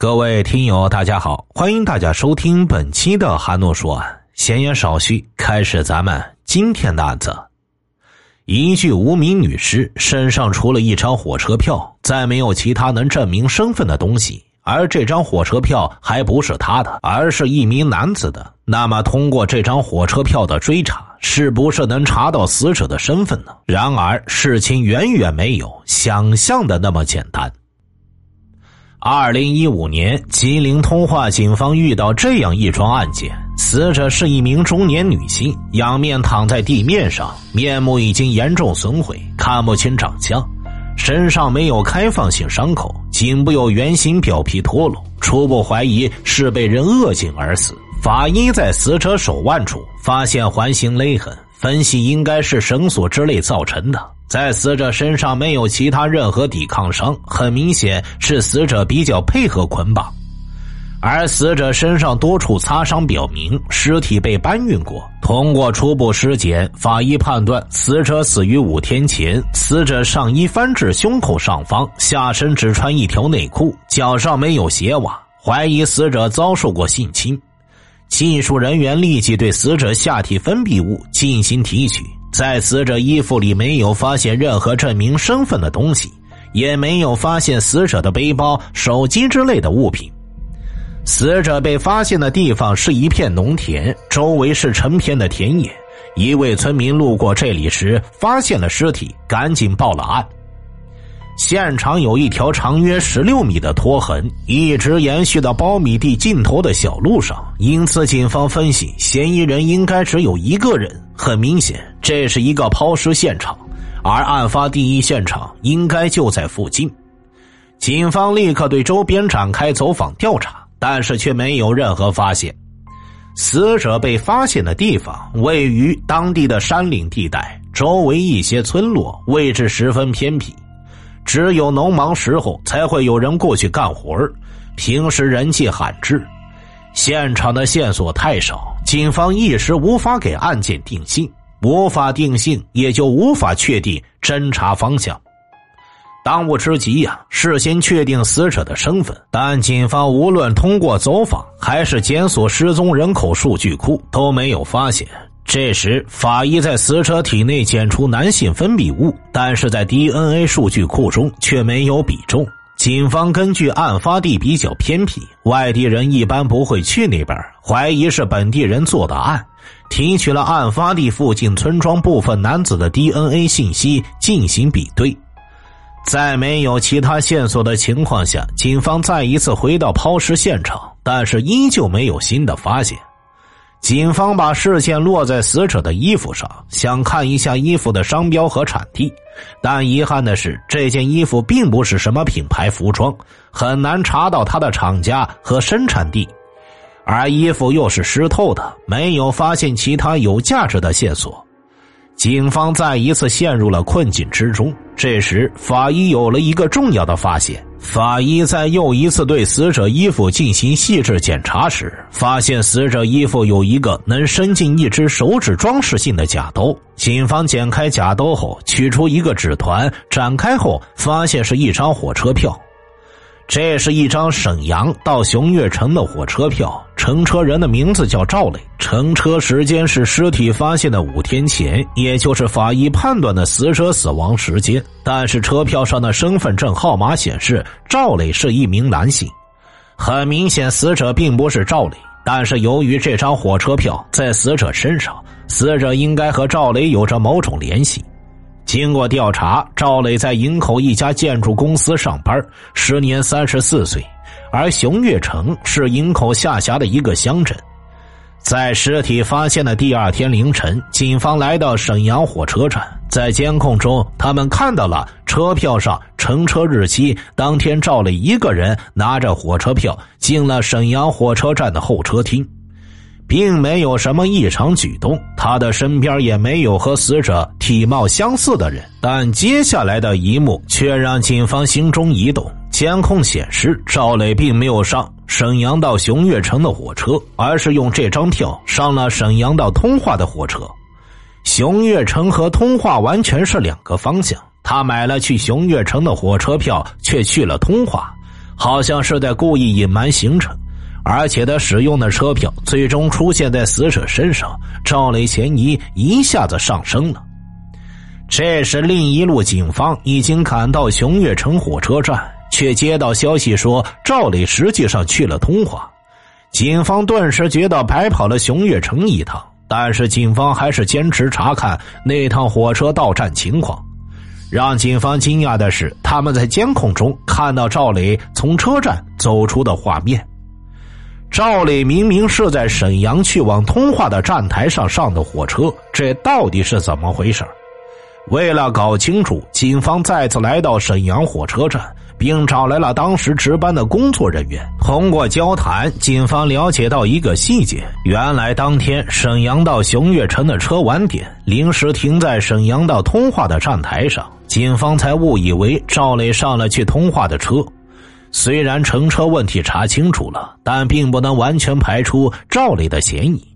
各位听友，大家好，欢迎大家收听本期的韩诺说案。闲言少叙，开始咱们今天的案子。一具无名女尸身上除了一张火车票，再没有其他能证明身份的东西。而这张火车票还不是他的，而是一名男子的。那么，通过这张火车票的追查，是不是能查到死者的身份呢？然而，事情远远没有想象的那么简单。二零一五年，吉林通化警方遇到这样一桩案件：死者是一名中年女性，仰面躺在地面上，面目已经严重损毁，看不清长相，身上没有开放性伤口，颈部有圆形表皮脱落，初步怀疑是被人扼颈而死。法医在死者手腕处发现环形勒痕，分析应该是绳索之类造成的。在死者身上没有其他任何抵抗伤，很明显是死者比较配合捆绑。而死者身上多处擦伤，表明尸体被搬运过。通过初步尸检，法医判断死者死于五天前。死者上衣翻至胸口上方，下身只穿一条内裤，脚上没有鞋袜，怀疑死者遭受过性侵。技术人员立即对死者下体分泌物进行提取。在死者衣服里没有发现任何证明身份的东西，也没有发现死者的背包、手机之类的物品。死者被发现的地方是一片农田，周围是成片的田野。一位村民路过这里时发现了尸体，赶紧报了案。现场有一条长约十六米的拖痕，一直延续到苞米地尽头的小路上，因此警方分析嫌疑人应该只有一个人。很明显，这是一个抛尸现场，而案发第一现场应该就在附近。警方立刻对周边展开走访调查，但是却没有任何发现。死者被发现的地方位于当地的山岭地带，周围一些村落，位置十分偏僻。只有农忙时候才会有人过去干活平时人迹罕至。现场的线索太少，警方一时无法给案件定性，无法定性，也就无法确定侦查方向。当务之急呀，事先确定死者的身份。但警方无论通过走访还是检索失踪人口数据库，都没有发现。这时，法医在死者体内检出男性分泌物，但是在 DNA 数据库中却没有比重。警方根据案发地比较偏僻，外地人一般不会去那边，怀疑是本地人做的案，提取了案发地附近村庄部分男子的 DNA 信息进行比对。在没有其他线索的情况下，警方再一次回到抛尸现场，但是依旧没有新的发现。警方把视线落在死者的衣服上，想看一下衣服的商标和产地，但遗憾的是，这件衣服并不是什么品牌服装，很难查到它的厂家和生产地，而衣服又是湿透的，没有发现其他有价值的线索。警方再一次陷入了困境之中。这时，法医有了一个重要的发现。法医在又一次对死者衣服进行细致检查时，发现死者衣服有一个能伸进一只手指装饰性的假兜。警方剪开假兜后，取出一个纸团，展开后发现是一张火车票。这是一张沈阳到熊岳城的火车票，乘车人的名字叫赵磊，乘车时间是尸体发现的五天前，也就是法医判断的死者死亡时间。但是车票上的身份证号码显示赵磊是一名男性，很明显死者并不是赵磊。但是由于这张火车票在死者身上，死者应该和赵磊有着某种联系。经过调查，赵磊在营口一家建筑公司上班，时年三十四岁。而熊岳城是营口下辖的一个乡镇。在尸体发现的第二天凌晨，警方来到沈阳火车站，在监控中，他们看到了车票上乘车日期。当天，赵磊一个人拿着火车票进了沈阳火车站的候车厅。并没有什么异常举动，他的身边也没有和死者体貌相似的人。但接下来的一幕却让警方心中一动。监控显示，赵磊并没有上沈阳到熊岳城的火车，而是用这张票上了沈阳到通化的火车。熊岳城和通化完全是两个方向，他买了去熊岳城的火车票，却去了通化。好像是在故意隐瞒行程，而且他使用的车票最终出现在死者身上，赵磊嫌疑一下子上升了。这时，另一路警方已经赶到熊岳城火车站，却接到消息说赵磊实际上去了通化。警方顿时觉得白跑了熊岳城一趟，但是警方还是坚持查看那趟火车到站情况。让警方惊讶的是，他们在监控中看到赵磊从车站走出的画面。赵磊明明是在沈阳去往通化的站台上上的火车，这到底是怎么回事？为了搞清楚，警方再次来到沈阳火车站。并找来了当时值班的工作人员。通过交谈，警方了解到一个细节：原来当天沈阳到熊岳城的车晚点，临时停在沈阳到通化的站台上，警方才误以为赵磊上了去通化的车。虽然乘车问题查清楚了，但并不能完全排除赵磊的嫌疑。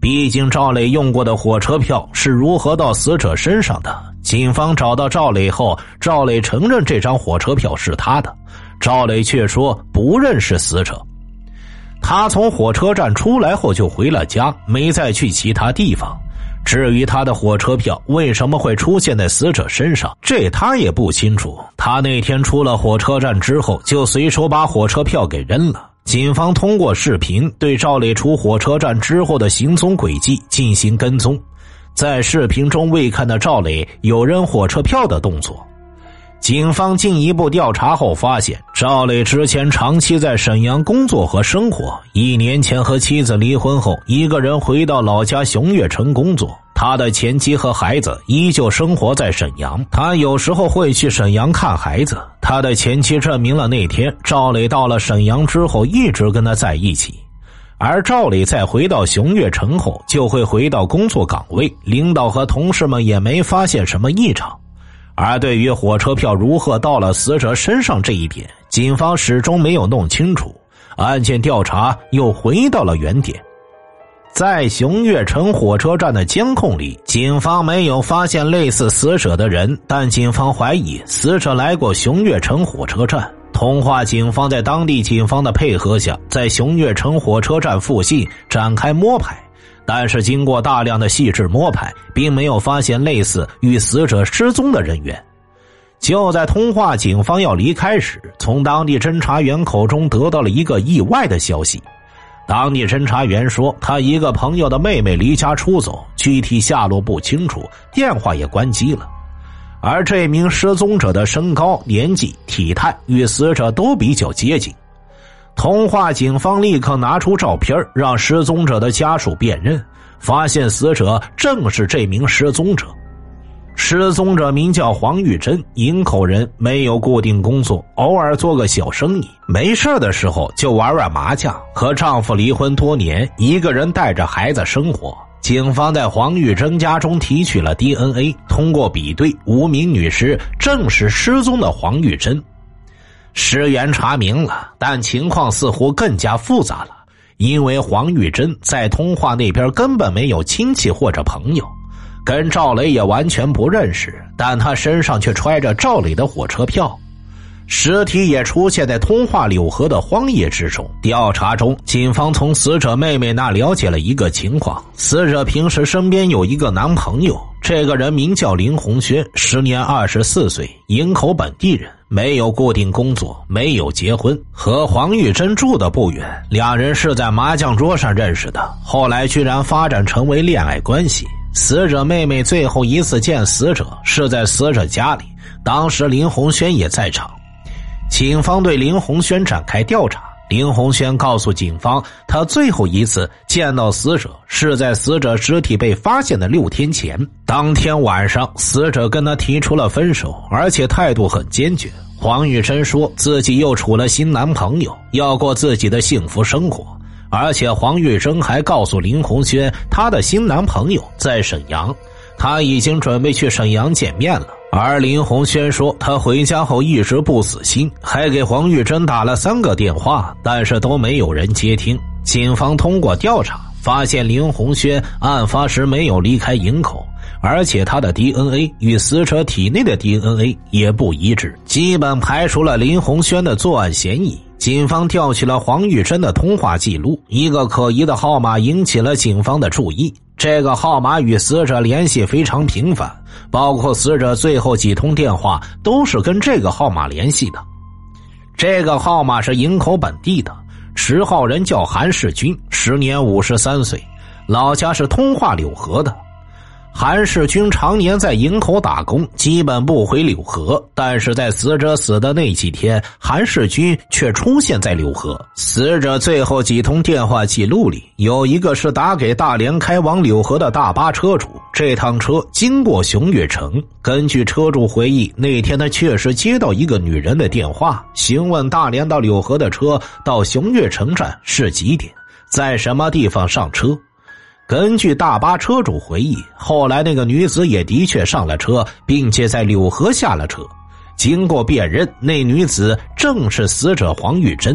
毕竟赵磊用过的火车票是如何到死者身上的？警方找到赵磊后，赵磊承认这张火车票是他的，赵磊却说不认识死者。他从火车站出来后就回了家，没再去其他地方。至于他的火车票为什么会出现在死者身上，这他也不清楚。他那天出了火车站之后，就随手把火车票给扔了。警方通过视频对赵磊出火车站之后的行踪轨迹进行跟踪。在视频中未看到赵磊有扔火车票的动作。警方进一步调查后发现，赵磊之前长期在沈阳工作和生活。一年前和妻子离婚后，一个人回到老家熊岳城工作。他的前妻和孩子依旧生活在沈阳，他有时候会去沈阳看孩子。他的前妻证明了那天赵磊到了沈阳之后一直跟他在一起。而赵磊在回到熊岳城后，就会回到工作岗位，领导和同事们也没发现什么异常。而对于火车票如何到了死者身上这一点，警方始终没有弄清楚。案件调查又回到了原点，在熊岳城火车站的监控里，警方没有发现类似死者的人，但警方怀疑死者来过熊岳城火车站。通化警方在当地警方的配合下，在熊岳城火车站附近展开摸排，但是经过大量的细致摸排，并没有发现类似与死者失踪的人员。就在通化警方要离开时，从当地侦查员口中得到了一个意外的消息。当地侦查员说，他一个朋友的妹妹离家出走，具体下落不清楚，电话也关机了。而这名失踪者的身高、年纪、体态与死者都比较接近，通化警方立刻拿出照片让失踪者的家属辨认，发现死者正是这名失踪者。失踪者名叫黄玉珍，营口人，没有固定工作，偶尔做个小生意，没事的时候就玩玩麻将。和丈夫离婚多年，一个人带着孩子生活。警方在黄玉珍家中提取了 DNA，通过比对，无名女尸正是失踪的黄玉珍。尸源查明了，但情况似乎更加复杂了，因为黄玉珍在通化那边根本没有亲戚或者朋友，跟赵磊也完全不认识，但他身上却揣着赵磊的火车票。尸体也出现在通化柳河的荒野之中。调查中，警方从死者妹妹那了解了一个情况：死者平时身边有一个男朋友，这个人名叫林红轩，时年二十四岁，营口本地人，没有固定工作，没有结婚，和黄玉珍住的不远，两人是在麻将桌上认识的，后来居然发展成为恋爱关系。死者妹妹最后一次见死者是在死者家里，当时林红轩也在场。警方对林红轩展开调查。林红轩告诉警方，他最后一次见到死者是在死者尸体被发现的六天前。当天晚上，死者跟他提出了分手，而且态度很坚决。黄玉珍说自己又处了新男朋友，要过自己的幸福生活。而且黄玉珍还告诉林红轩，她的新男朋友在沈阳，他已经准备去沈阳见面了。而林红轩说，他回家后一直不死心，还给黄玉珍打了三个电话，但是都没有人接听。警方通过调查发现，林红轩案发时没有离开营口，而且他的 DNA 与死者体内的 DNA 也不一致，基本排除了林红轩的作案嫌疑。警方调取了黄玉珍的通话记录，一个可疑的号码引起了警方的注意。这个号码与死者联系非常频繁，包括死者最后几通电话都是跟这个号码联系的。这个号码是营口本地的，持号人叫韩世军，时年五十三岁，老家是通化柳河的。韩世军常年在营口打工，基本不回柳河。但是在死者死的那几天，韩世军却出现在柳河。死者最后几通电话记录里，有一个是打给大连开往柳河的大巴车主。这趟车经过熊岳城。根据车主回忆，那天他确实接到一个女人的电话，询问大连到柳河的车到熊岳城站是几点，在什么地方上车。根据大巴车主回忆，后来那个女子也的确上了车，并且在柳河下了车。经过辨认，那女子正是死者黄玉珍。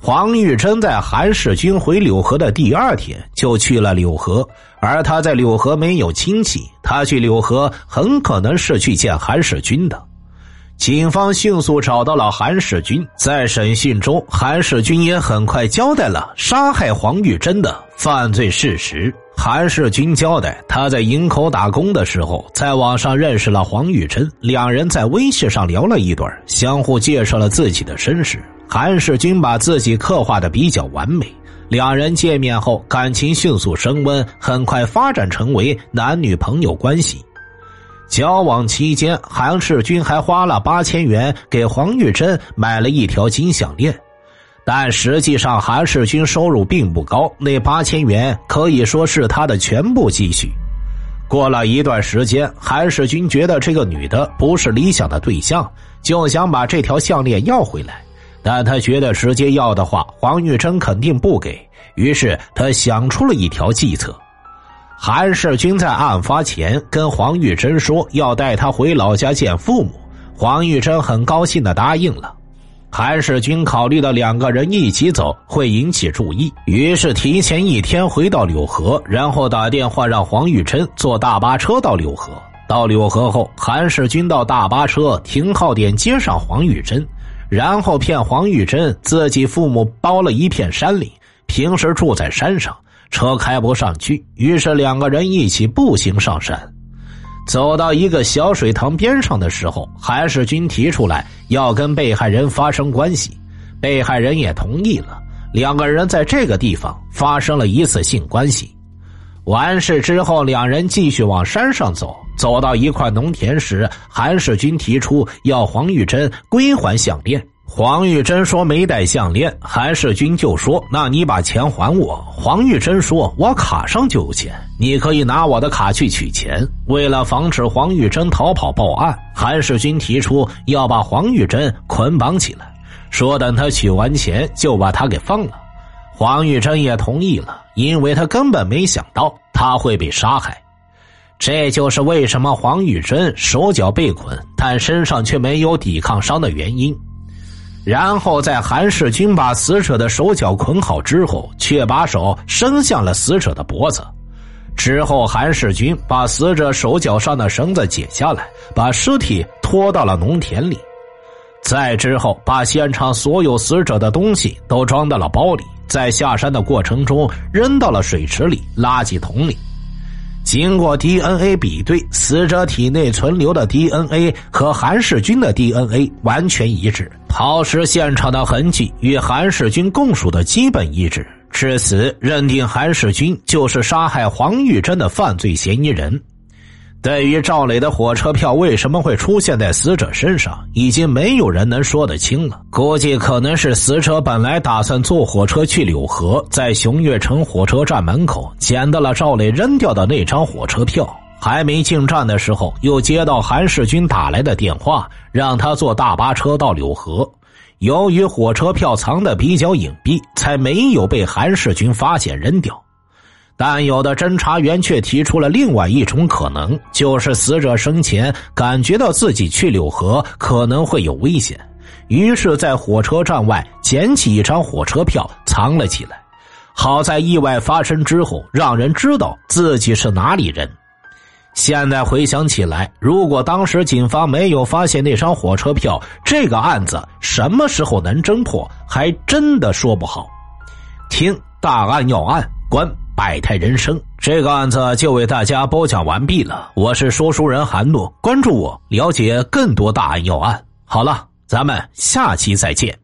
黄玉珍在韩世军回柳河的第二天就去了柳河，而他在柳河没有亲戚，他去柳河很可能是去见韩世军的。警方迅速找到了韩世军，在审讯中，韩世军也很快交代了杀害黄玉珍的犯罪事实。韩世军交代，他在营口打工的时候，在网上认识了黄玉珍，两人在微信上聊了一段，相互介绍了自己的身世。韩世军把自己刻画的比较完美，两人见面后感情迅速升温，很快发展成为男女朋友关系。交往期间，韩世军还花了八千元给黄玉珍买了一条金项链，但实际上韩世军收入并不高，那八千元可以说是他的全部积蓄。过了一段时间，韩世军觉得这个女的不是理想的对象，就想把这条项链要回来，但他觉得直接要的话，黄玉珍肯定不给，于是他想出了一条计策。韩世军在案发前跟黄玉珍说要带他回老家见父母，黄玉珍很高兴的答应了。韩世军考虑到两个人一起走会引起注意，于是提前一天回到柳河，然后打电话让黄玉珍坐大巴车到柳河。到柳河后，韩世军到大巴车停靠点接上黄玉珍，然后骗黄玉珍自己父母包了一片山里，平时住在山上。车开不上去，于是两个人一起步行上山。走到一个小水塘边上的时候，韩世军提出来要跟被害人发生关系，被害人也同意了。两个人在这个地方发生了一次性关系。完事之后，两人继续往山上走。走到一块农田时，韩世军提出要黄玉珍归还项链。黄玉珍说没带项链，韩世军就说：“那你把钱还我。”黄玉珍说：“我卡上就有钱，你可以拿我的卡去取钱。”为了防止黄玉珍逃跑报案，韩世军提出要把黄玉珍捆绑起来，说等他取完钱就把他给放了。黄玉珍也同意了，因为他根本没想到他会被杀害。这就是为什么黄玉珍手脚被捆，但身上却没有抵抗伤的原因。然后在韩世军把死者的手脚捆好之后，却把手伸向了死者的脖子。之后，韩世军把死者手脚上的绳子解下来，把尸体拖到了农田里。再之后，把现场所有死者的东西都装到了包里，在下山的过程中扔到了水池里、垃圾桶里。经过 DNA 比对，死者体内存留的 DNA 和韩世军的 DNA 完全一致，抛尸现场的痕迹与韩世军供述的基本一致，至此认定韩世军就是杀害黄玉珍的犯罪嫌疑人。对于赵磊的火车票为什么会出现在死者身上，已经没有人能说得清了。估计可能是死者本来打算坐火车去柳河，在熊岳城火车站门口捡到了赵磊扔掉的那张火车票，还没进站的时候，又接到韩世军打来的电话，让他坐大巴车到柳河。由于火车票藏的比较隐蔽，才没有被韩世军发现扔掉。但有的侦查员却提出了另外一种可能，就是死者生前感觉到自己去柳河可能会有危险，于是，在火车站外捡起一张火车票藏了起来。好在意外发生之后，让人知道自己是哪里人。现在回想起来，如果当时警方没有发现那张火车票，这个案子什么时候能侦破，还真的说不好。听大案要案，观百态人生，这个案子就为大家播讲完毕了。我是说书人韩诺，关注我，了解更多大案要案。好了，咱们下期再见。